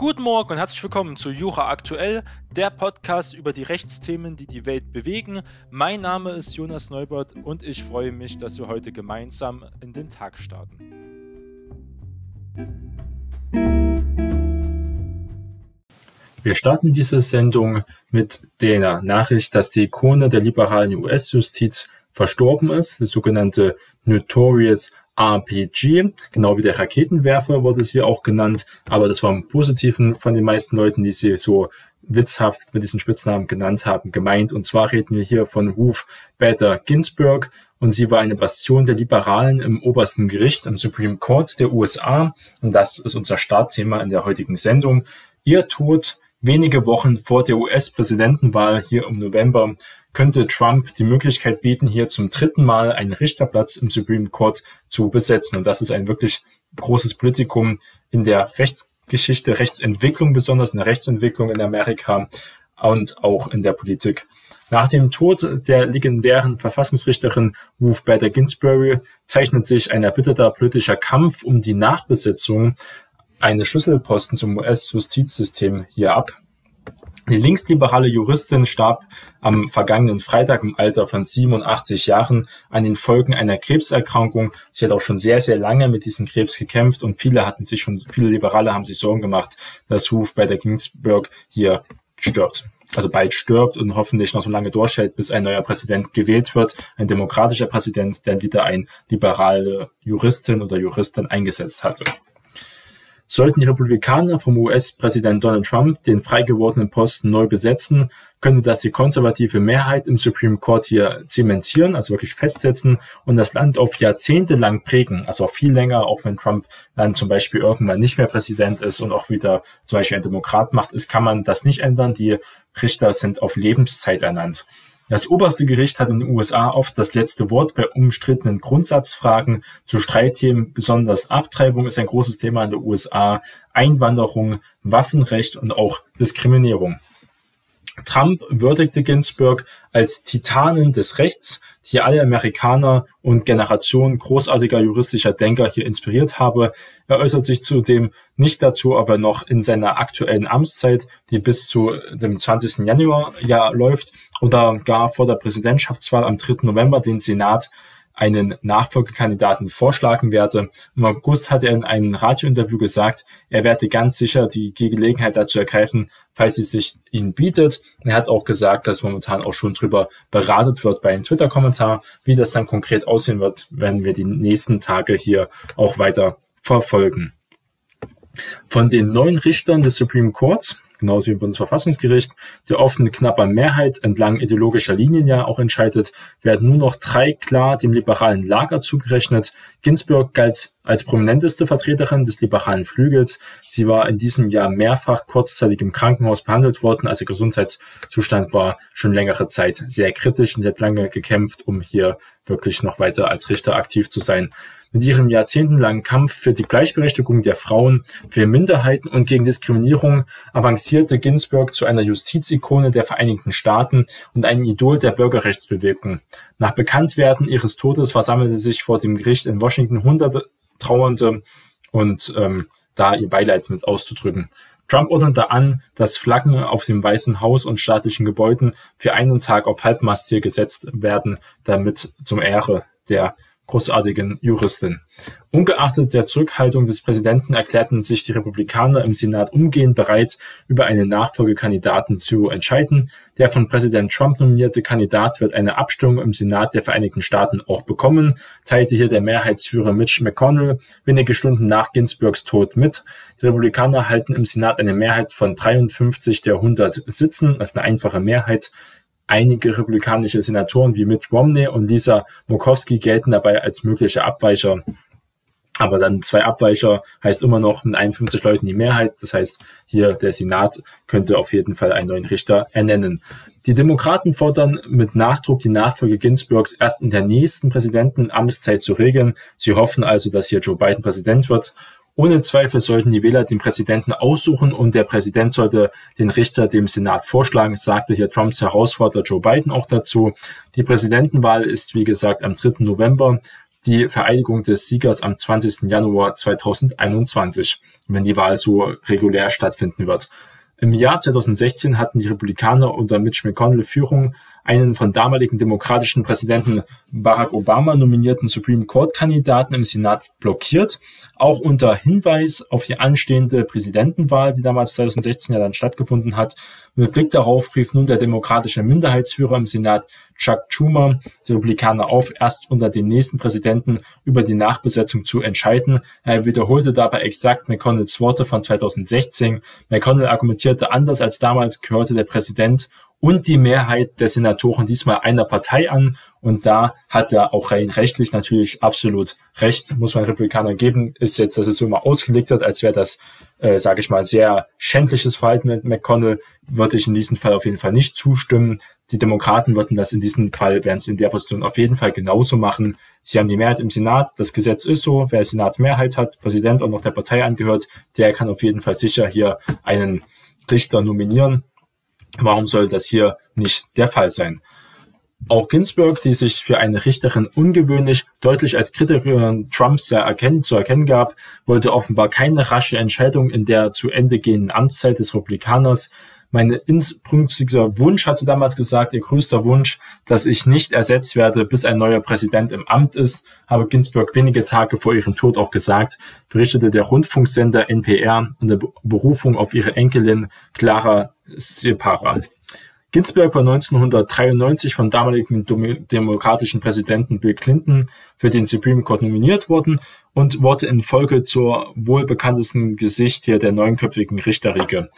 Guten Morgen und herzlich willkommen zu Jura Aktuell, der Podcast über die Rechtsthemen, die die Welt bewegen. Mein Name ist Jonas Neubert und ich freue mich, dass wir heute gemeinsam in den Tag starten. Wir starten diese Sendung mit der Nachricht, dass die Ikone der liberalen US-Justiz verstorben ist, die sogenannte Notorious RPG, genau wie der Raketenwerfer wurde es hier auch genannt, aber das war im Positiven von den meisten Leuten, die sie so witzhaft mit diesen Spitznamen genannt haben, gemeint. Und zwar reden wir hier von Ruth Bader Ginsburg und sie war eine Bastion der Liberalen im obersten Gericht, im Supreme Court der USA. Und das ist unser Startthema in der heutigen Sendung. Ihr Tod wenige Wochen vor der US-Präsidentenwahl hier im November könnte Trump die Möglichkeit bieten, hier zum dritten Mal einen Richterplatz im Supreme Court zu besetzen. Und das ist ein wirklich großes Politikum in der Rechtsgeschichte, Rechtsentwicklung, besonders in der Rechtsentwicklung in Amerika und auch in der Politik. Nach dem Tod der legendären Verfassungsrichterin Ruth Bader Ginsburg zeichnet sich ein erbitterter politischer Kampf um die Nachbesetzung eines Schlüsselposten zum US-Justizsystem hier ab. Die linksliberale Juristin starb am vergangenen Freitag im Alter von 87 Jahren an den Folgen einer Krebserkrankung. Sie hat auch schon sehr, sehr lange mit diesem Krebs gekämpft und viele hatten sich schon, viele Liberale haben sich Sorgen gemacht, dass Ruth Bader Ginsburg hier stirbt. Also bald stirbt und hoffentlich noch so lange durchhält, bis ein neuer Präsident gewählt wird, ein demokratischer Präsident, der wieder ein liberale Juristin oder Juristin eingesetzt hatte. Sollten die Republikaner vom US-Präsident Donald Trump den frei gewordenen Posten neu besetzen, könnte das die konservative Mehrheit im Supreme Court hier zementieren, also wirklich festsetzen und das Land auf Jahrzehnte lang prägen, also auch viel länger, auch wenn Trump dann zum Beispiel irgendwann nicht mehr Präsident ist und auch wieder zum Beispiel ein Demokrat macht ist, kann man das nicht ändern. Die Richter sind auf Lebenszeit ernannt. Das oberste Gericht hat in den USA oft das letzte Wort bei umstrittenen Grundsatzfragen zu Streitthemen. Besonders Abtreibung ist ein großes Thema in den USA, Einwanderung, Waffenrecht und auch Diskriminierung. Trump würdigte Ginsburg als Titanin des Rechts, die alle Amerikaner und Generationen großartiger juristischer Denker hier inspiriert habe. Er äußert sich zudem nicht dazu, aber noch in seiner aktuellen Amtszeit, die bis zu dem 20. Januar ja läuft, oder gar vor der Präsidentschaftswahl am 3. November den Senat einen Nachfolgekandidaten vorschlagen werde. Im August hat er in einem Radiointerview gesagt, er werde ganz sicher die Gelegenheit dazu ergreifen, falls sie sich ihnen bietet. Er hat auch gesagt, dass momentan auch schon drüber beratet wird bei einem Twitter-Kommentar. Wie das dann konkret aussehen wird, werden wir die nächsten Tage hier auch weiter verfolgen. Von den neun Richtern des Supreme Court genauso wie im Bundesverfassungsgericht, der oft mit knapper Mehrheit entlang ideologischer Linien ja auch entscheidet, werden nur noch drei klar dem liberalen Lager zugerechnet. Ginsburg galt als prominenteste Vertreterin des liberalen Flügels. Sie war in diesem Jahr mehrfach kurzzeitig im Krankenhaus behandelt worden, als ihr Gesundheitszustand war schon längere Zeit sehr kritisch und sie hat lange gekämpft, um hier wirklich noch weiter als Richter aktiv zu sein. Mit ihrem jahrzehntelangen Kampf für die Gleichberechtigung der Frauen, für Minderheiten und gegen Diskriminierung avancierte Ginsburg zu einer Justizikone der Vereinigten Staaten und ein Idol der Bürgerrechtsbewegung. Nach Bekanntwerden ihres Todes versammelte sich vor dem Gericht in Washington hunderte Trauernde und ähm, da ihr Beileid mit auszudrücken. Trump ordnete an, dass Flaggen auf dem Weißen Haus und staatlichen Gebäuden für einen Tag auf Halbmast hier gesetzt werden, damit zum Ehre der großartigen Juristin. Ungeachtet der Zurückhaltung des Präsidenten erklärten sich die Republikaner im Senat umgehend bereit, über einen Nachfolgekandidaten zu entscheiden. Der von Präsident Trump nominierte Kandidat wird eine Abstimmung im Senat der Vereinigten Staaten auch bekommen, teilte hier der Mehrheitsführer Mitch McConnell wenige Stunden nach Ginsburgs Tod mit. Die Republikaner halten im Senat eine Mehrheit von 53 der 100 Sitzen, das ist eine einfache Mehrheit. Einige republikanische Senatoren wie Mitt Romney und Lisa Murkowski gelten dabei als mögliche Abweicher. Aber dann zwei Abweicher heißt immer noch mit 51 Leuten die Mehrheit. Das heißt, hier der Senat könnte auf jeden Fall einen neuen Richter ernennen. Die Demokraten fordern mit Nachdruck die Nachfolge Ginsburgs erst in der nächsten Präsidentenamtszeit zu regeln. Sie hoffen also, dass hier Joe Biden Präsident wird ohne Zweifel sollten die Wähler den Präsidenten aussuchen und der Präsident sollte den Richter dem Senat vorschlagen, sagte hier Trumps Herausforderer Joe Biden auch dazu. Die Präsidentenwahl ist, wie gesagt, am 3. November. die Vereidigung des Siegers am 20. Januar 2021, wenn die Wahl so regulär stattfinden wird. Im Jahr 2016 hatten die Republikaner unter Mitch McConnell Führung einen von damaligen demokratischen Präsidenten Barack Obama nominierten Supreme Court-Kandidaten im Senat blockiert, auch unter Hinweis auf die anstehende Präsidentenwahl, die damals 2016 ja dann stattgefunden hat. Mit Blick darauf rief nun der demokratische Minderheitsführer im Senat Chuck Schumer die Republikaner auf, erst unter den nächsten Präsidenten über die Nachbesetzung zu entscheiden. Er wiederholte dabei exakt McConnells Worte von 2016. McConnell argumentierte anders als damals, gehörte der Präsident und die Mehrheit der Senatoren diesmal einer Partei an. Und da hat er auch rein rechtlich natürlich absolut recht, muss man Republikanern geben. Ist jetzt, dass es so immer ausgelegt wird, als wäre das, äh, sage ich mal, sehr schändliches Verhalten mit McConnell, würde ich in diesem Fall auf jeden Fall nicht zustimmen. Die Demokraten würden das in diesem Fall, werden es in der Position auf jeden Fall genauso machen. Sie haben die Mehrheit im Senat. Das Gesetz ist so. Wer Senatsmehrheit hat, Präsident und noch der Partei angehört, der kann auf jeden Fall sicher hier einen Richter nominieren. Warum soll das hier nicht der Fall sein? Auch Ginsburg, die sich für eine Richterin ungewöhnlich deutlich als Kritikerin Trumps erkennen, zu erkennen gab, wollte offenbar keine rasche Entscheidung in der zu Ende gehenden Amtszeit des Republikaners. Mein inbrünstiger Wunsch, hat sie damals gesagt, ihr größter Wunsch, dass ich nicht ersetzt werde, bis ein neuer Präsident im Amt ist, habe Ginsburg wenige Tage vor ihrem Tod auch gesagt, berichtete der Rundfunksender NPR unter Berufung auf ihre Enkelin Clara Separa. Ginsburg war 1993 vom damaligen demokratischen Präsidenten Bill Clinton für den Supreme Court nominiert worden und wurde in Folge zur wohlbekanntesten Gesicht hier der neunköpfigen Richterriege.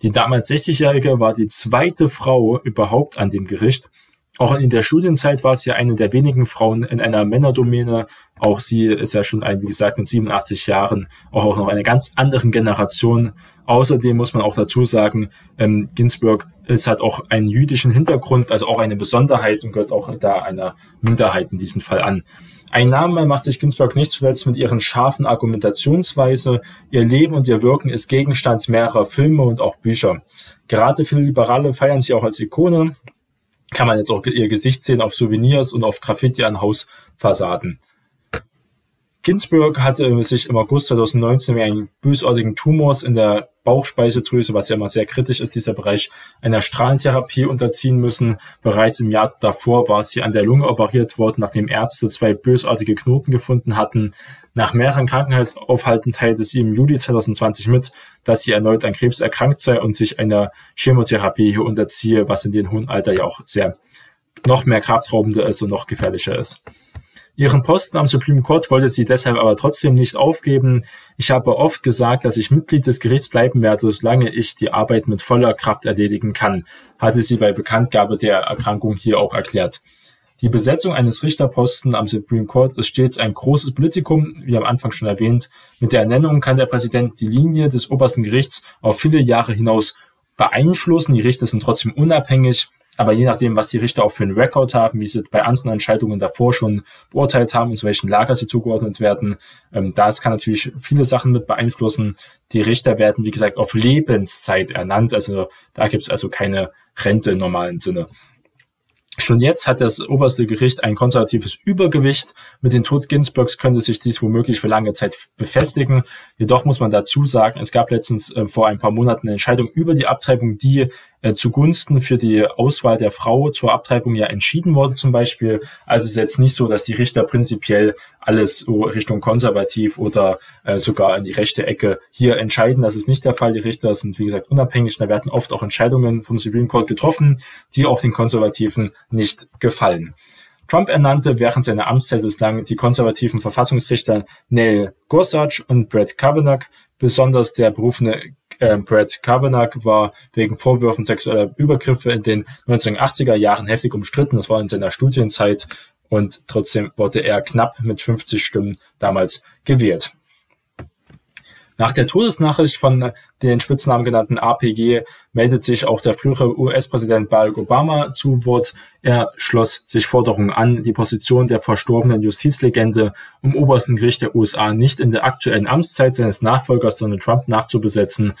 Die damals 60-Jährige war die zweite Frau überhaupt an dem Gericht. Auch in der Studienzeit war sie eine der wenigen Frauen in einer Männerdomäne. Auch sie ist ja schon ein, wie gesagt, mit 87 Jahren, auch noch einer ganz anderen Generation. Außerdem muss man auch dazu sagen, ähm, Ginsburg ist hat auch einen jüdischen Hintergrund, also auch eine Besonderheit und gehört auch da einer Minderheit in diesem Fall an. Ein Name macht sich Ginsburg nicht zuletzt mit ihren scharfen Argumentationsweise. Ihr Leben und ihr Wirken ist Gegenstand mehrerer Filme und auch Bücher. Gerade viele Liberale feiern sie auch als Ikone. Kann man jetzt auch ihr Gesicht sehen auf Souvenirs und auf Graffiti an Hausfassaden. Ginsburg hatte sich im August 2019 wegen einen bösartigen Tumors in der Bauchspeiseldrüse, was ja immer sehr kritisch ist, dieser Bereich, einer Strahlentherapie unterziehen müssen. Bereits im Jahr davor war sie an der Lunge operiert worden, nachdem Ärzte zwei bösartige Knoten gefunden hatten. Nach mehreren Krankenhausaufhalten teilte sie im Juli 2020 mit, dass sie erneut an Krebs erkrankt sei und sich einer Chemotherapie hier unterziehe, was in dem hohen Alter ja auch sehr noch mehr kraftraubender ist und noch gefährlicher ist. Ihren Posten am Supreme Court wollte sie deshalb aber trotzdem nicht aufgeben. Ich habe oft gesagt, dass ich Mitglied des Gerichts bleiben werde, solange ich die Arbeit mit voller Kraft erledigen kann, hatte sie bei Bekanntgabe der Erkrankung hier auch erklärt. Die Besetzung eines Richterposten am Supreme Court ist stets ein großes Politikum, wie am Anfang schon erwähnt. Mit der Ernennung kann der Präsident die Linie des obersten Gerichts auf viele Jahre hinaus beeinflussen. Die Richter sind trotzdem unabhängig aber je nachdem, was die Richter auch für einen Rekord haben, wie sie bei anderen Entscheidungen davor schon beurteilt haben und zu welchem Lager sie zugeordnet werden, ähm, das kann natürlich viele Sachen mit beeinflussen. Die Richter werden, wie gesagt, auf Lebenszeit ernannt. Also da gibt es also keine Rente im normalen Sinne. Schon jetzt hat das oberste Gericht ein konservatives Übergewicht. Mit dem Tod Ginsburgs könnte sich dies womöglich für lange Zeit befestigen. Jedoch muss man dazu sagen, es gab letztens äh, vor ein paar Monaten eine Entscheidung über die Abtreibung, die äh, zugunsten für die Auswahl der Frau zur Abtreibung ja entschieden worden zum Beispiel. Also es ist jetzt nicht so, dass die Richter prinzipiell alles Richtung konservativ oder äh, sogar in die rechte Ecke hier entscheiden. Das ist nicht der Fall. Die Richter sind, wie gesagt, unabhängig. Da werden oft auch Entscheidungen vom Supreme Court getroffen, die auch den Konservativen nicht gefallen. Trump ernannte während seiner Amtszeit bislang die konservativen Verfassungsrichter Neil Gorsuch und Brett Kavanaugh. Besonders der berufene äh, Brett Kavanaugh war wegen Vorwürfen sexueller Übergriffe in den 1980er Jahren heftig umstritten. Das war in seiner Studienzeit und trotzdem wurde er knapp mit 50 Stimmen damals gewählt. Nach der Todesnachricht von den Spitznamen genannten APG meldet sich auch der frühere US-Präsident Barack Obama zu Wort. Er schloss sich Forderungen an, die Position der verstorbenen Justizlegende im obersten Gericht der USA nicht in der aktuellen Amtszeit seines Nachfolgers Donald Trump nachzubesetzen.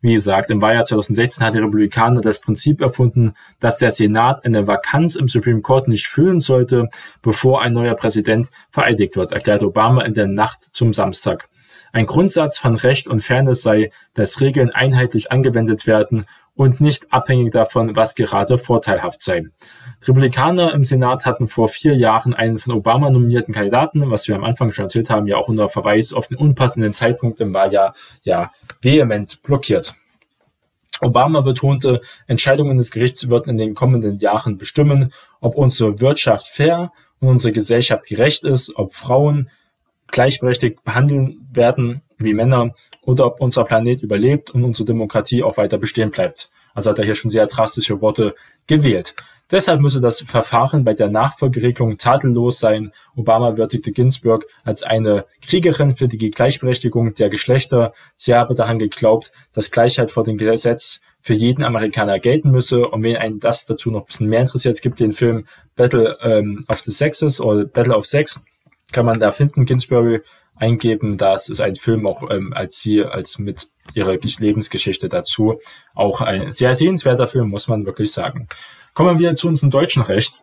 Wie gesagt, im Wahljahr 2016 hat die Republikaner das Prinzip erfunden, dass der Senat eine Vakanz im Supreme Court nicht füllen sollte, bevor ein neuer Präsident vereidigt wird, erklärt Obama in der Nacht zum Samstag. Ein Grundsatz von Recht und Fairness sei, dass Regeln einheitlich angewendet werden und nicht abhängig davon, was gerade vorteilhaft sei. Republikaner im Senat hatten vor vier Jahren einen von Obama nominierten Kandidaten, was wir am Anfang schon erzählt haben, ja auch unter Verweis auf den unpassenden Zeitpunkt im Wahljahr ja vehement blockiert. Obama betonte, Entscheidungen des Gerichts würden in den kommenden Jahren bestimmen, ob unsere Wirtschaft fair und unsere Gesellschaft gerecht ist, ob Frauen gleichberechtigt behandeln werden wie Männer oder ob unser Planet überlebt und unsere Demokratie auch weiter bestehen bleibt. Also hat er hier schon sehr drastische Worte gewählt. Deshalb müsse das Verfahren bei der Nachfolgeregelung tadellos sein. Obama würdigte Ginsburg als eine Kriegerin für die Gleichberechtigung der Geschlechter. Sie habe daran geglaubt, dass Gleichheit vor dem Gesetz für jeden Amerikaner gelten müsse. Und wenn einen das dazu noch ein bisschen mehr interessiert, gibt den Film Battle ähm, of the Sexes oder Battle of Sex. Kann man da finden, Ginsburg eingeben. Das ist ein Film auch ähm, als sie, als mit ihrer Lebensgeschichte dazu. Auch ein sehr sehenswerter Film, muss man wirklich sagen. Kommen wir zu unserem deutschen Recht.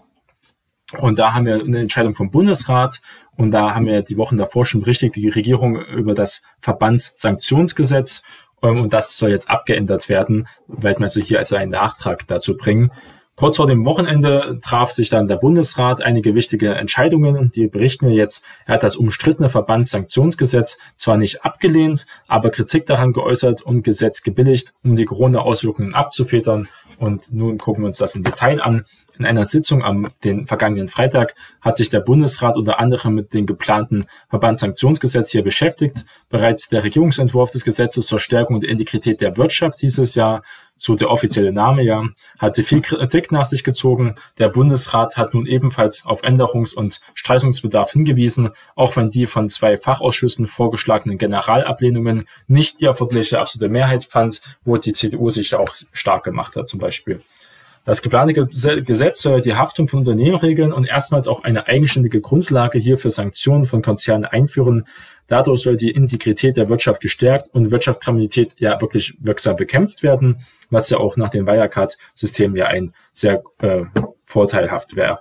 Und da haben wir eine Entscheidung vom Bundesrat und da haben wir die Wochen davor schon berichtigt, die Regierung über das Verbandssanktionsgesetz ähm, und das soll jetzt abgeändert werden, werden wir also hier also einen Nachtrag dazu bringen. Kurz vor dem Wochenende traf sich dann der Bundesrat einige wichtige Entscheidungen, die berichten wir jetzt. Er hat das umstrittene Verbandssanktionsgesetz zwar nicht abgelehnt, aber Kritik daran geäußert und Gesetz gebilligt, um die Corona-Auswirkungen abzufedern und nun gucken wir uns das im Detail an. In einer Sitzung am den vergangenen Freitag hat sich der Bundesrat unter anderem mit dem geplanten Verbandssanktionsgesetz hier beschäftigt. Bereits der Regierungsentwurf des Gesetzes zur Stärkung der Integrität der Wirtschaft dieses Jahr, so der offizielle Name ja, hatte viel Kritik nach sich gezogen. Der Bundesrat hat nun ebenfalls auf Änderungs- und Streichungsbedarf hingewiesen, auch wenn die von zwei Fachausschüssen vorgeschlagenen Generalablehnungen nicht die erforderliche absolute Mehrheit fand, wo die CDU sich auch stark gemacht hat zum Beispiel. Das geplante Gesetz soll die Haftung von Unternehmen regeln und erstmals auch eine eigenständige Grundlage hier für Sanktionen von Konzernen einführen. Dadurch soll die Integrität der Wirtschaft gestärkt und Wirtschaftskriminalität ja wirklich wirksam bekämpft werden, was ja auch nach dem Wirecard-System ja ein sehr äh, vorteilhaft wäre.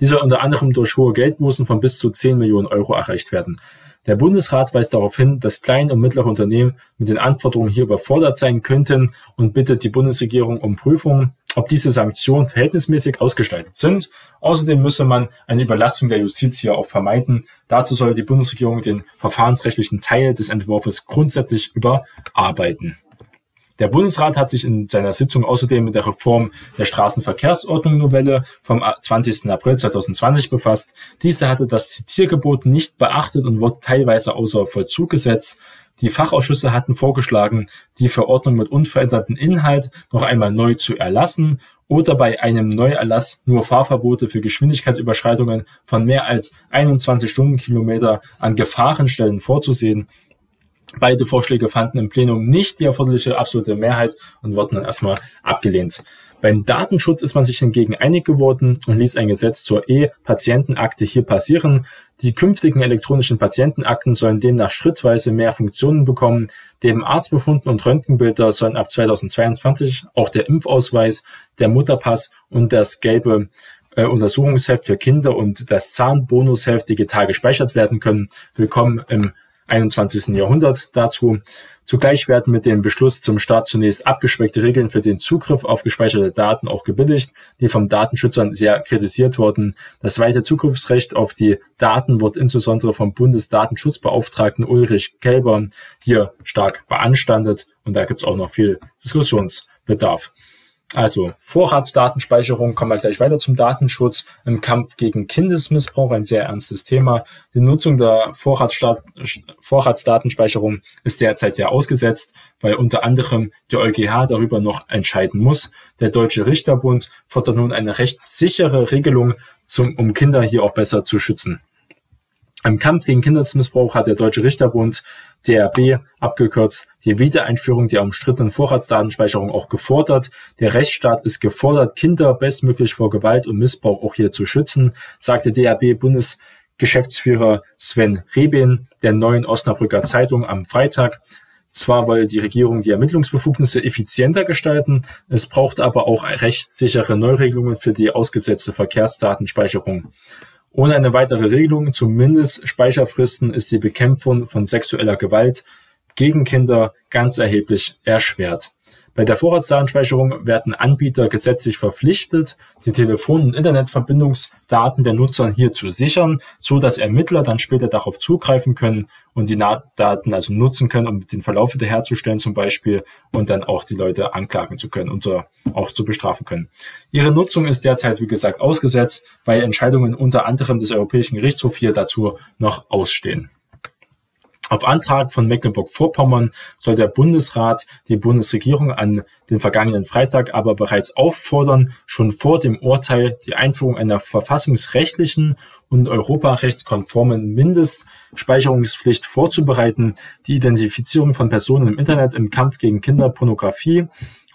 Dieser unter anderem durch hohe Geldbußen von bis zu 10 Millionen Euro erreicht werden. Der Bundesrat weist darauf hin, dass kleine und mittlere Unternehmen mit den Anforderungen hier überfordert sein könnten und bittet die Bundesregierung um Prüfungen, ob diese Sanktionen verhältnismäßig ausgestaltet sind. Außerdem müsse man eine Überlastung der Justiz hier auch vermeiden. Dazu soll die Bundesregierung den verfahrensrechtlichen Teil des Entwurfs grundsätzlich überarbeiten. Der Bundesrat hat sich in seiner Sitzung außerdem mit der Reform der Straßenverkehrsordnung-Novelle vom 20. April 2020 befasst. Diese hatte das Zitiergebot nicht beachtet und wurde teilweise außer Vollzug gesetzt. Die Fachausschüsse hatten vorgeschlagen, die Verordnung mit unverändertem Inhalt noch einmal neu zu erlassen oder bei einem Neuerlass nur Fahrverbote für Geschwindigkeitsüberschreitungen von mehr als 21 Stundenkilometer an Gefahrenstellen vorzusehen. Beide Vorschläge fanden im Plenum nicht die erforderliche absolute Mehrheit und wurden dann erstmal abgelehnt. Beim Datenschutz ist man sich hingegen einig geworden und ließ ein Gesetz zur E-Patientenakte hier passieren. Die künftigen elektronischen Patientenakten sollen demnach schrittweise mehr Funktionen bekommen. Neben Arztbefunden und Röntgenbilder sollen ab 2022 auch der Impfausweis, der Mutterpass und das gelbe äh, Untersuchungsheft für Kinder und das Zahnbonusheft digital gespeichert werden können. Willkommen im 21. Jahrhundert dazu. Zugleich werden mit dem Beschluss zum Start zunächst abgespeckte Regeln für den Zugriff auf gespeicherte Daten auch gebilligt, die vom Datenschützern sehr kritisiert wurden. Das weite Zugriffsrecht auf die Daten wird insbesondere vom Bundesdatenschutzbeauftragten Ulrich Kelber hier stark beanstandet und da gibt es auch noch viel Diskussionsbedarf. Also Vorratsdatenspeicherung, kommen wir gleich weiter zum Datenschutz im Kampf gegen Kindesmissbrauch, ein sehr ernstes Thema. Die Nutzung der Vorratsdaten, Vorratsdatenspeicherung ist derzeit ja ausgesetzt, weil unter anderem der EuGH darüber noch entscheiden muss. Der Deutsche Richterbund fordert nun eine rechtssichere Regelung, zum, um Kinder hier auch besser zu schützen. Im Kampf gegen Kindesmissbrauch hat der Deutsche Richterbund, DRB abgekürzt, die Wiedereinführung der umstrittenen Vorratsdatenspeicherung auch gefordert. Der Rechtsstaat ist gefordert, Kinder bestmöglich vor Gewalt und Missbrauch auch hier zu schützen, sagte DRB-Bundesgeschäftsführer Sven Rebin der neuen Osnabrücker Zeitung am Freitag. Zwar wolle die Regierung die Ermittlungsbefugnisse effizienter gestalten, es braucht aber auch rechtssichere Neuregelungen für die ausgesetzte Verkehrsdatenspeicherung. Ohne eine weitere Regelung, zumindest Speicherfristen, ist die Bekämpfung von sexueller Gewalt gegen Kinder ganz erheblich erschwert. Bei der Vorratsdatenspeicherung werden Anbieter gesetzlich verpflichtet, die Telefon- und Internetverbindungsdaten der Nutzer hier zu sichern, so dass Ermittler dann später darauf zugreifen können und die Daten also nutzen können, um den Verlauf wiederherzustellen zum Beispiel und dann auch die Leute anklagen zu können und auch zu bestrafen können. Ihre Nutzung ist derzeit, wie gesagt, ausgesetzt, weil Entscheidungen unter anderem des Europäischen Gerichtshofs hier dazu noch ausstehen. Auf Antrag von Mecklenburg-Vorpommern soll der Bundesrat die Bundesregierung an den vergangenen Freitag aber bereits auffordern, schon vor dem Urteil die Einführung einer verfassungsrechtlichen und europarechtskonformen Mindestspeicherungspflicht vorzubereiten, die Identifizierung von Personen im Internet im Kampf gegen Kinderpornografie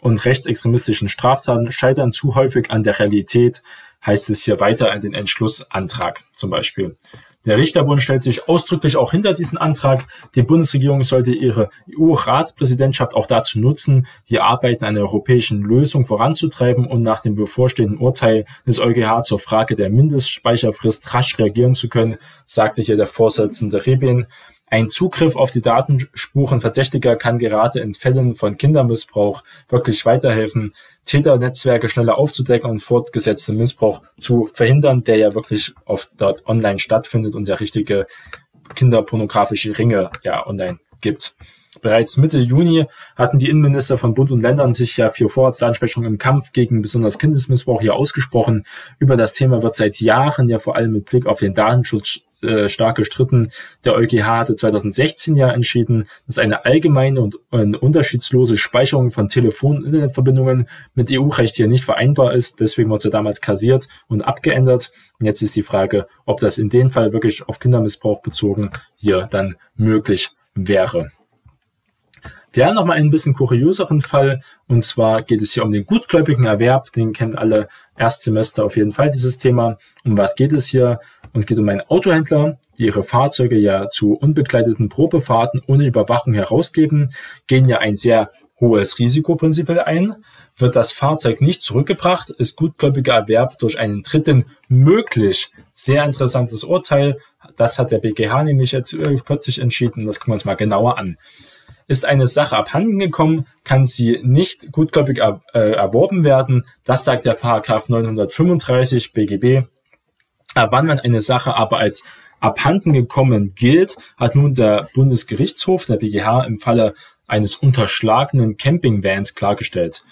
und rechtsextremistischen Straftaten scheitern zu häufig an der Realität, heißt es hier weiter in den Entschlussantrag zum Beispiel. Der Richterbund stellt sich ausdrücklich auch hinter diesen Antrag. Die Bundesregierung sollte ihre EU-Ratspräsidentschaft auch dazu nutzen, die Arbeiten einer europäischen Lösung voranzutreiben und nach dem bevorstehenden Urteil des EuGH zur Frage der Mindestspeicherfrist rasch reagieren zu können, sagte hier der Vorsitzende Rebin. Ein Zugriff auf die Datenspuren Verdächtiger kann gerade in Fällen von Kindermissbrauch wirklich weiterhelfen, Täternetzwerke schneller aufzudecken und fortgesetzten Missbrauch zu verhindern, der ja wirklich oft dort online stattfindet und ja richtige kinderpornografische Ringe ja online gibt. Bereits Mitte Juni hatten die Innenminister von Bund und Ländern sich ja für Vorratsansprechungen im Kampf gegen besonders Kindesmissbrauch hier ausgesprochen. Über das Thema wird seit Jahren ja vor allem mit Blick auf den Datenschutz äh, stark gestritten. Der EuGH hatte 2016 ja entschieden, dass eine allgemeine und eine unterschiedslose Speicherung von Telefon- und Internetverbindungen mit EU-Recht hier nicht vereinbar ist. Deswegen wurde sie damals kassiert und abgeändert. Und jetzt ist die Frage, ob das in dem Fall wirklich auf Kindermissbrauch bezogen hier dann möglich wäre. Wir haben noch mal einen bisschen kurioseren Fall und zwar geht es hier um den gutgläubigen Erwerb. Den kennen alle Erstsemester auf jeden Fall dieses Thema. Um was geht es hier? Und es geht um einen Autohändler, die ihre Fahrzeuge ja zu unbegleiteten Probefahrten ohne Überwachung herausgeben, gehen ja ein sehr hohes Risiko prinzipiell ein. Wird das Fahrzeug nicht zurückgebracht, ist gutgläubiger Erwerb durch einen Dritten möglich. Sehr interessantes Urteil. Das hat der BGH nämlich jetzt kürzlich entschieden. Das gucken wir uns mal genauer an. Ist eine Sache abhanden gekommen, kann sie nicht gutgläubig er, äh, erworben werden. Das sagt der Paragraph 935 BGB. Wann man eine Sache aber als abhanden gekommen gilt, hat nun der Bundesgerichtshof, der BGH, im Falle eines unterschlagenen Campingvans klargestellt.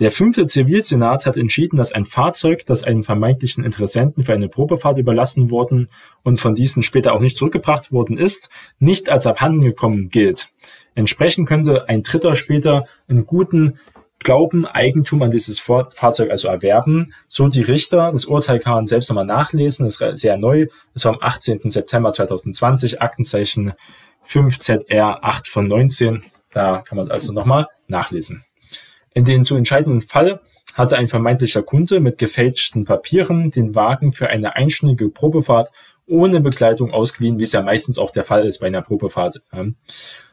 Der fünfte Zivilsenat hat entschieden, dass ein Fahrzeug, das einen vermeintlichen Interessenten für eine Probefahrt überlassen worden und von diesen später auch nicht zurückgebracht worden ist, nicht als abhanden gekommen gilt. Entsprechend könnte ein Dritter später einen guten Glauben Eigentum an dieses Fahrzeug also erwerben. So die Richter. Das Urteil kann man selbst nochmal nachlesen. Das ist sehr neu. Es war am 18. September 2020. Aktenzeichen 5ZR 8 von 19. Da kann man es also nochmal nachlesen. In den zu entscheidenden Fall hatte ein vermeintlicher Kunde mit gefälschten Papieren den Wagen für eine einstündige Probefahrt ohne Begleitung ausgeliehen, wie es ja meistens auch der Fall ist bei einer Probefahrt,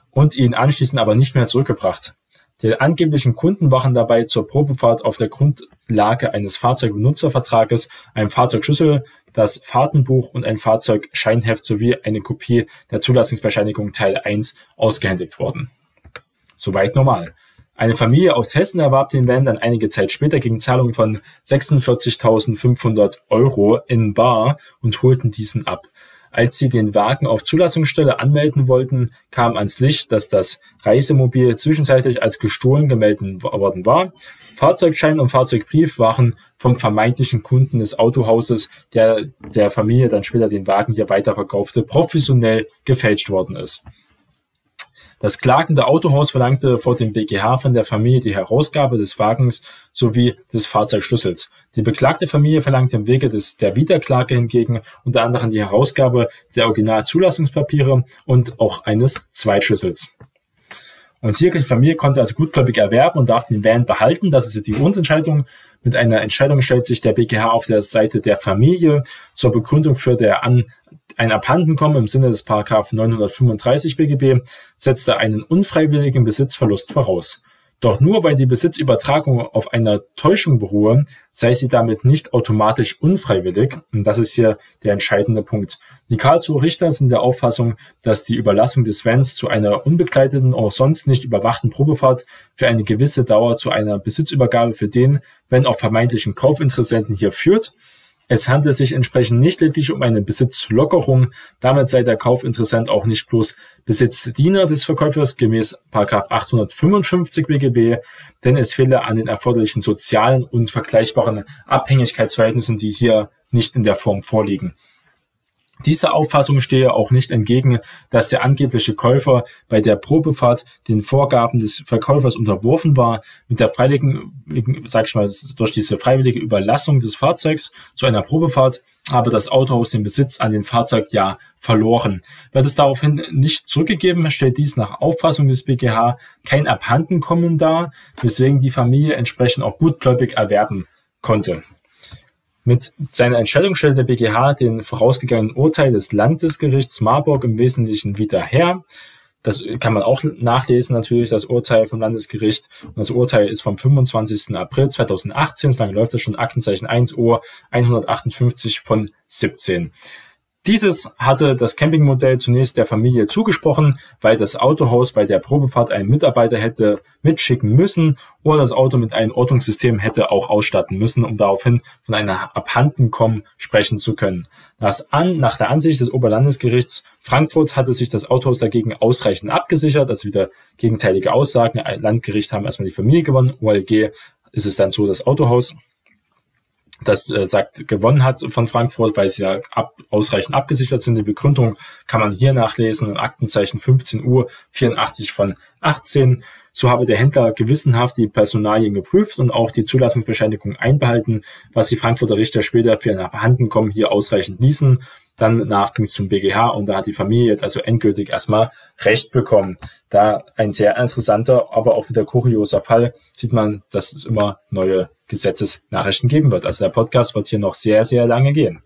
und ihn anschließend aber nicht mehr zurückgebracht. Die angeblichen Kunden waren dabei zur Probefahrt auf der Grundlage eines Fahrzeugbenutzervertrages, einem Fahrzeugschlüssel, das Fahrtenbuch und ein Fahrzeugscheinheft sowie eine Kopie der Zulassungsbescheinigung Teil 1 ausgehändigt worden. Soweit normal. Eine Familie aus Hessen erwarb den Van dann einige Zeit später gegen Zahlung von 46.500 Euro in Bar und holten diesen ab. Als sie den Wagen auf Zulassungsstelle anmelden wollten, kam ans Licht, dass das Reisemobil zwischenzeitlich als gestohlen gemeldet worden war. Fahrzeugschein und Fahrzeugbrief waren vom vermeintlichen Kunden des Autohauses, der der Familie dann später den Wagen hier weiterverkaufte, professionell gefälscht worden ist. Das klagende Autohaus verlangte vor dem BGH von der Familie die Herausgabe des Wagens sowie des Fahrzeugschlüssels. Die beklagte Familie verlangte im Wege des, der Wiederklage hingegen unter anderem die Herausgabe der Originalzulassungspapiere und auch eines Zweitschlüssels. Und hier die Familie konnte also gutgläubig erwerben und darf den Van behalten. Das ist die Grundentscheidung. Mit einer Entscheidung stellt sich der BGH auf der Seite der Familie zur Begründung für der an Ein Abhandenkommen im Sinne des Paragraph 935 BGB setzte einen unfreiwilligen Besitzverlust voraus. Doch nur weil die Besitzübertragung auf einer Täuschung beruhe, sei sie damit nicht automatisch unfreiwillig. Und das ist hier der entscheidende Punkt. Die Karlsruher Richter sind der Auffassung, dass die Überlassung des Vans zu einer unbegleiteten, auch sonst nicht überwachten Probefahrt für eine gewisse Dauer zu einer Besitzübergabe für den, wenn auch vermeintlichen Kaufinteressenten hier führt es handelt sich entsprechend nicht lediglich um eine Besitzlockerung. Damit sei der Kaufinteressent auch nicht bloß Besitzdiener des Verkäufers gemäß 855 BGB, denn es fehle an den erforderlichen sozialen und vergleichbaren Abhängigkeitsverhältnissen, die hier nicht in der Form vorliegen. Dieser Auffassung stehe auch nicht entgegen, dass der angebliche Käufer bei der Probefahrt den Vorgaben des Verkäufers unterworfen war, mit der freiwilligen, sag ich mal, durch diese freiwillige Überlassung des Fahrzeugs zu einer Probefahrt aber das Autohaus den Besitz an den Fahrzeug ja verloren. Wird es daraufhin nicht zurückgegeben, stellt dies nach Auffassung des BGH kein Abhandenkommen dar, weswegen die Familie entsprechend auch gutgläubig erwerben konnte. Mit seiner Entscheidung stellte der BGH den vorausgegangenen Urteil des Landesgerichts Marburg im Wesentlichen wieder her. Das kann man auch nachlesen, natürlich, das Urteil vom Landesgericht. Und das Urteil ist vom 25. April 2018, so lange läuft das schon, Aktenzeichen 1 Uhr 158 von 17. Dieses hatte das Campingmodell zunächst der Familie zugesprochen, weil das Autohaus bei der Probefahrt einen Mitarbeiter hätte mitschicken müssen oder das Auto mit einem Ortungssystem hätte auch ausstatten müssen, um daraufhin von einer Abhandenkommen sprechen zu können. An, nach der Ansicht des Oberlandesgerichts Frankfurt hatte sich das Autohaus dagegen ausreichend abgesichert, also wieder gegenteilige Aussagen. Landgericht haben erstmal die Familie gewonnen, OLG ist es dann so das Autohaus das äh, sagt, gewonnen hat von Frankfurt, weil sie ja ab, ausreichend abgesichert sind. Die Begründung kann man hier nachlesen im Aktenzeichen 15 Uhr 84 von 18. So habe der Händler gewissenhaft die Personalien geprüft und auch die Zulassungsbescheinigung einbehalten, was die Frankfurter Richter später für ein Abhandenkommen hier ausreichend ließen. Dann nach ging es zum BGH und da hat die Familie jetzt also endgültig erstmal Recht bekommen. Da ein sehr interessanter, aber auch wieder kurioser Fall sieht man, dass es immer neue Gesetzesnachrichten geben wird. Also der Podcast wird hier noch sehr, sehr lange gehen.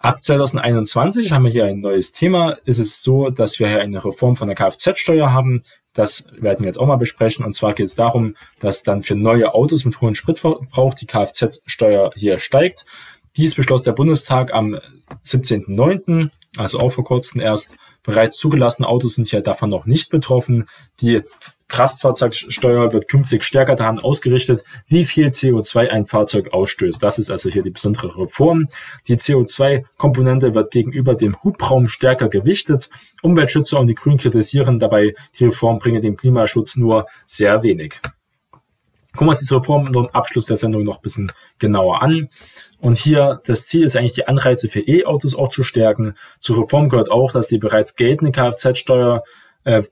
Ab 2021 haben wir hier ein neues Thema. Ist es so, dass wir hier eine Reform von der Kfz-Steuer haben. Das werden wir jetzt auch mal besprechen. Und zwar geht es darum, dass dann für neue Autos mit hohem Spritverbrauch die Kfz-Steuer hier steigt. Dies beschloss der Bundestag am 17.09., also auch vor kurzem erst. Bereits zugelassene Autos sind hier davon noch nicht betroffen. Die Kraftfahrzeugsteuer wird künftig stärker daran ausgerichtet, wie viel CO2 ein Fahrzeug ausstößt. Das ist also hier die besondere Reform. Die CO2-Komponente wird gegenüber dem Hubraum stärker gewichtet. Umweltschützer und die Grünen kritisieren dabei, die Reform bringe dem Klimaschutz nur sehr wenig. Gucken wir uns diese Reform im Abschluss der Sendung noch ein bisschen genauer an. Und hier, das Ziel ist eigentlich, die Anreize für E-Autos auch zu stärken. Zur Reform gehört auch, dass die bereits geltende Kfz-Steuer äh,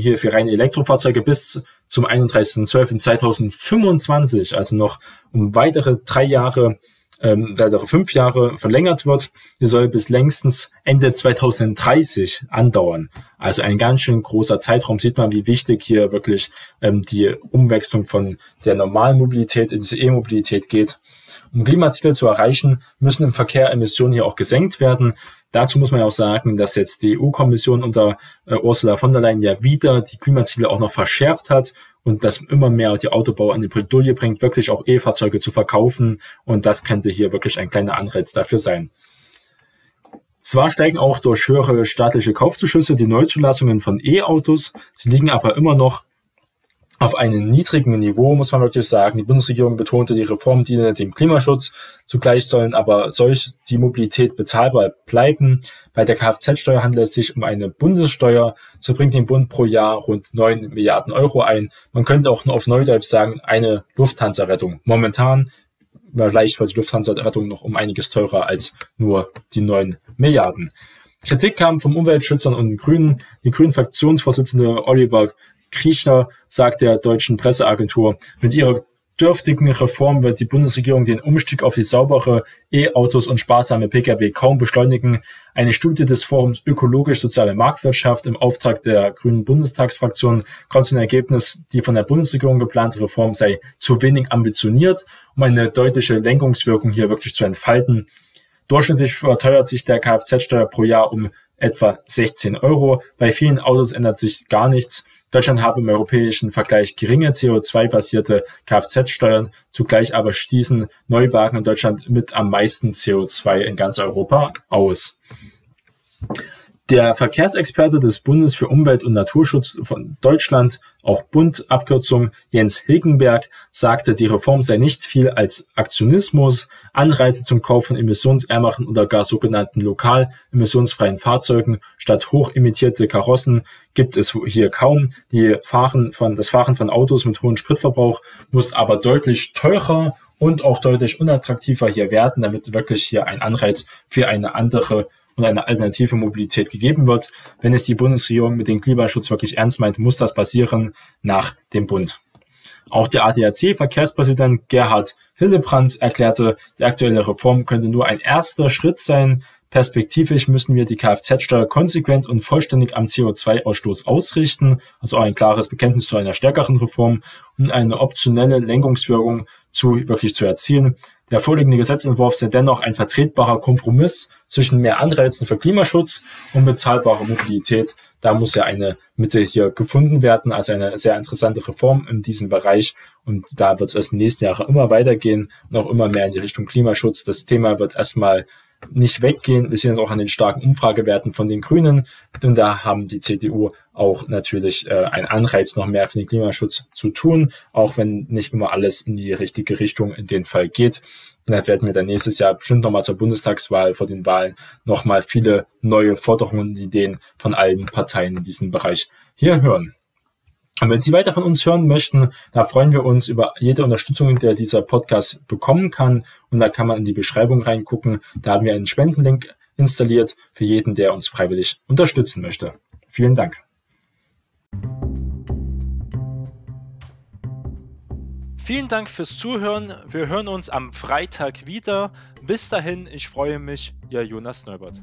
hier für reine Elektrofahrzeuge bis zum 31.12.2025, also noch um weitere drei Jahre, ähm, weitere fünf Jahre verlängert wird. Soll bis längstens Ende 2030 andauern. Also ein ganz schön großer Zeitraum. Sieht man, wie wichtig hier wirklich ähm, die Umwechslung von der normalen Mobilität in diese E-Mobilität geht. Um Klimaziele zu erreichen, müssen im Verkehr Emissionen hier auch gesenkt werden. Dazu muss man ja auch sagen, dass jetzt die EU-Kommission unter äh, Ursula von der Leyen ja wieder die Klimaziele auch noch verschärft hat und das immer mehr die Autobauer an die Bredouille bringt, wirklich auch E-Fahrzeuge zu verkaufen. Und das könnte hier wirklich ein kleiner Anreiz dafür sein. Zwar steigen auch durch höhere staatliche Kaufzuschüsse die Neuzulassungen von E-Autos, sie liegen aber immer noch auf einem niedrigen Niveau, muss man wirklich sagen. Die Bundesregierung betonte, die Reform diene dem Klimaschutz. Zugleich sollen aber solch die Mobilität bezahlbar bleiben. Bei der Kfz-Steuer handelt es sich um eine Bundessteuer. So bringt den Bund pro Jahr rund 9 Milliarden Euro ein. Man könnte auch auf Neudeutsch sagen, eine Lufthansa-Rettung. Momentan vielleicht wird die Lufthansa-Rettung noch um einiges teurer als nur die 9 Milliarden. Kritik kam vom Umweltschützern und den Grünen. Die Grünen-Fraktionsvorsitzende Oliver Kriechner sagt der deutschen Presseagentur, mit ihrer dürftigen Reform wird die Bundesregierung den Umstieg auf die saubere E-Autos und sparsame Pkw kaum beschleunigen. Eine Studie des Forums Ökologisch-Soziale Marktwirtschaft im Auftrag der Grünen Bundestagsfraktion kommt zum Ergebnis, die von der Bundesregierung geplante Reform sei zu wenig ambitioniert, um eine deutliche Lenkungswirkung hier wirklich zu entfalten. Durchschnittlich verteuert sich der Kfz-Steuer pro Jahr um etwa 16 Euro. Bei vielen Autos ändert sich gar nichts. Deutschland habe im europäischen Vergleich geringe CO2-basierte Kfz-Steuern, zugleich aber stießen Neuwagen in Deutschland mit am meisten CO2 in ganz Europa aus. Der Verkehrsexperte des Bundes für Umwelt und Naturschutz von Deutschland, auch Bund Abkürzung Jens Hilgenberg, sagte, die Reform sei nicht viel als Aktionismus, Anreize zum Kauf von emissionsärmeren oder gar sogenannten lokal emissionsfreien Fahrzeugen statt hochemittierte Karossen gibt es hier kaum. Die Fahren von, das Fahren von Autos mit hohem Spritverbrauch muss aber deutlich teurer und auch deutlich unattraktiver hier werden, damit wirklich hier ein Anreiz für eine andere und eine alternative Mobilität gegeben wird. Wenn es die Bundesregierung mit dem Klimaschutz wirklich ernst meint, muss das passieren nach dem Bund. Auch der ADAC-Verkehrspräsident Gerhard Hildebrandt erklärte, die aktuelle Reform könnte nur ein erster Schritt sein. Perspektivisch müssen wir die Kfz-Steuer konsequent und vollständig am CO2-Ausstoß ausrichten, also auch ein klares Bekenntnis zu einer stärkeren Reform und eine optionelle Lenkungswirkung zu wirklich zu erzielen. Der vorliegende Gesetzentwurf sei dennoch ein vertretbarer Kompromiss zwischen mehr Anreizen für Klimaschutz und bezahlbarer Mobilität. Da muss ja eine Mitte hier gefunden werden, also eine sehr interessante Reform in diesem Bereich. Und da wird es in den nächsten Jahren immer weitergehen und immer mehr in die Richtung Klimaschutz. Das Thema wird erstmal nicht weggehen. Wir sehen es auch an den starken Umfragewerten von den Grünen, denn da haben die CDU auch natürlich äh, einen Anreiz, noch mehr für den Klimaschutz zu tun, auch wenn nicht immer alles in die richtige Richtung in den Fall geht. Und da werden wir dann nächstes Jahr bestimmt nochmal zur Bundestagswahl vor den Wahlen nochmal viele neue Forderungen und Ideen von allen Parteien in diesem Bereich hier hören. Und wenn Sie weiter von uns hören möchten, da freuen wir uns über jede Unterstützung, der dieser Podcast bekommen kann. Und da kann man in die Beschreibung reingucken. Da haben wir einen Spendenlink installiert für jeden, der uns freiwillig unterstützen möchte. Vielen Dank. Vielen Dank fürs Zuhören. Wir hören uns am Freitag wieder. Bis dahin, ich freue mich, Ihr Jonas Neubert.